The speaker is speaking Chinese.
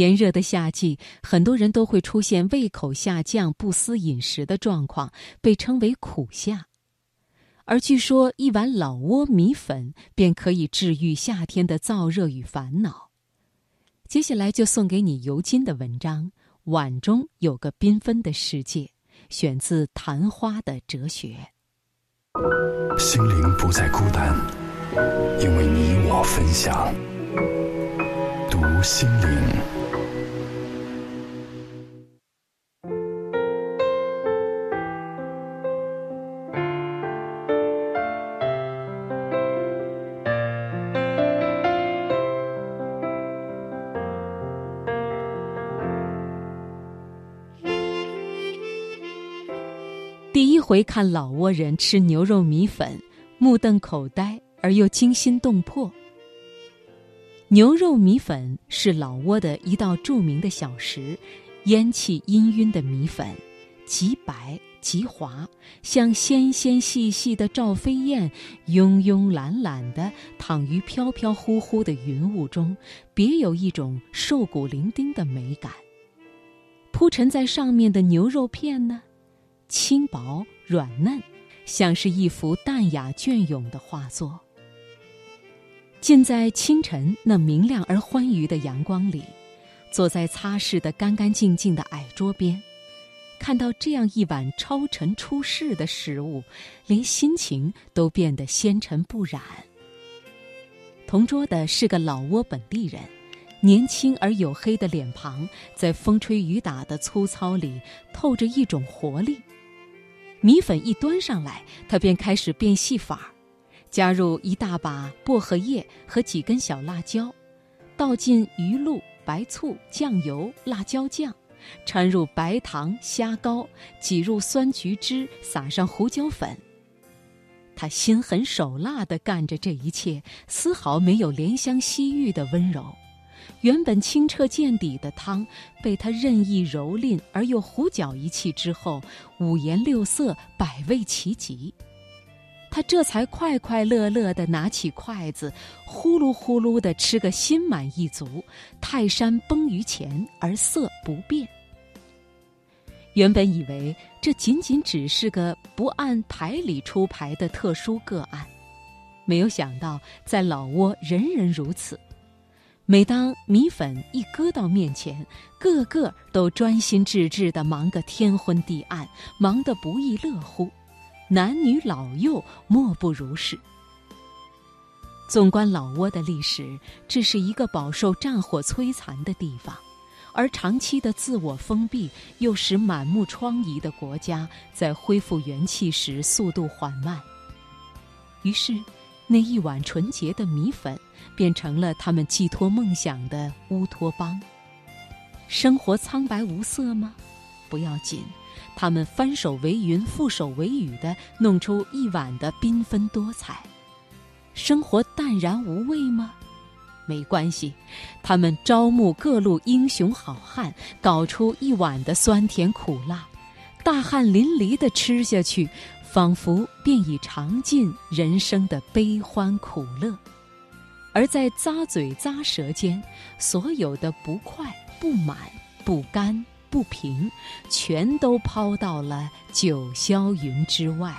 炎热的夏季，很多人都会出现胃口下降、不思饮食的状况，被称为苦夏。而据说一碗老挝米粉便可以治愈夏天的燥热与烦恼。接下来就送给你尤金的文章《碗中有个缤纷的世界》，选自《昙花的哲学》。心灵不再孤单，因为你我分享。读心灵。第一回看老挝人吃牛肉米粉，目瞪口呆而又惊心动魄。牛肉米粉是老挝的一道著名的小食，烟气氤氲的米粉，极白极滑，像纤纤细细的赵飞燕，慵慵懒懒地躺于飘飘忽忽的云雾中，别有一种瘦骨伶仃的美感。铺陈在上面的牛肉片呢？轻薄软嫩，像是一幅淡雅隽永的画作。浸在清晨那明亮而欢愉的阳光里，坐在擦拭得干干净净的矮桌边，看到这样一碗超尘出世的食物，连心情都变得纤尘不染。同桌的是个老挝本地人，年轻而黝黑的脸庞，在风吹雨打的粗糙里透着一种活力。米粉一端上来，他便开始变戏法儿，加入一大把薄荷叶和几根小辣椒，倒进鱼露、白醋、酱油、辣椒酱，掺入白糖、虾膏，挤入酸橘汁，撒上胡椒粉。他心狠手辣地干着这一切，丝毫没有怜香惜玉的温柔。原本清澈见底的汤，被他任意蹂躏而又胡搅一气之后，五颜六色，百味齐集。他这才快快乐乐地拿起筷子，呼噜呼噜地吃个心满意足。泰山崩于前而色不变。原本以为这仅仅只是个不按牌理出牌的特殊个案，没有想到在老挝人人如此。每当米粉一搁到面前，个个都专心致志地忙个天昏地暗，忙得不亦乐乎，男女老幼莫不如是。纵观老挝的历史，这是一个饱受战火摧残的地方，而长期的自我封闭又使满目疮痍的国家在恢复元气时速度缓慢。于是。那一碗纯洁的米粉，变成了他们寄托梦想的乌托邦。生活苍白无色吗？不要紧，他们翻手为云，覆手为雨的弄出一碗的缤纷多彩。生活淡然无味吗？没关系，他们招募各路英雄好汉，搞出一碗的酸甜苦辣，大汗淋漓的吃下去。仿佛便已尝尽人生的悲欢苦乐，而在咂嘴咂舌间，所有的不快、不满、不甘、不平，全都抛到了九霄云之外。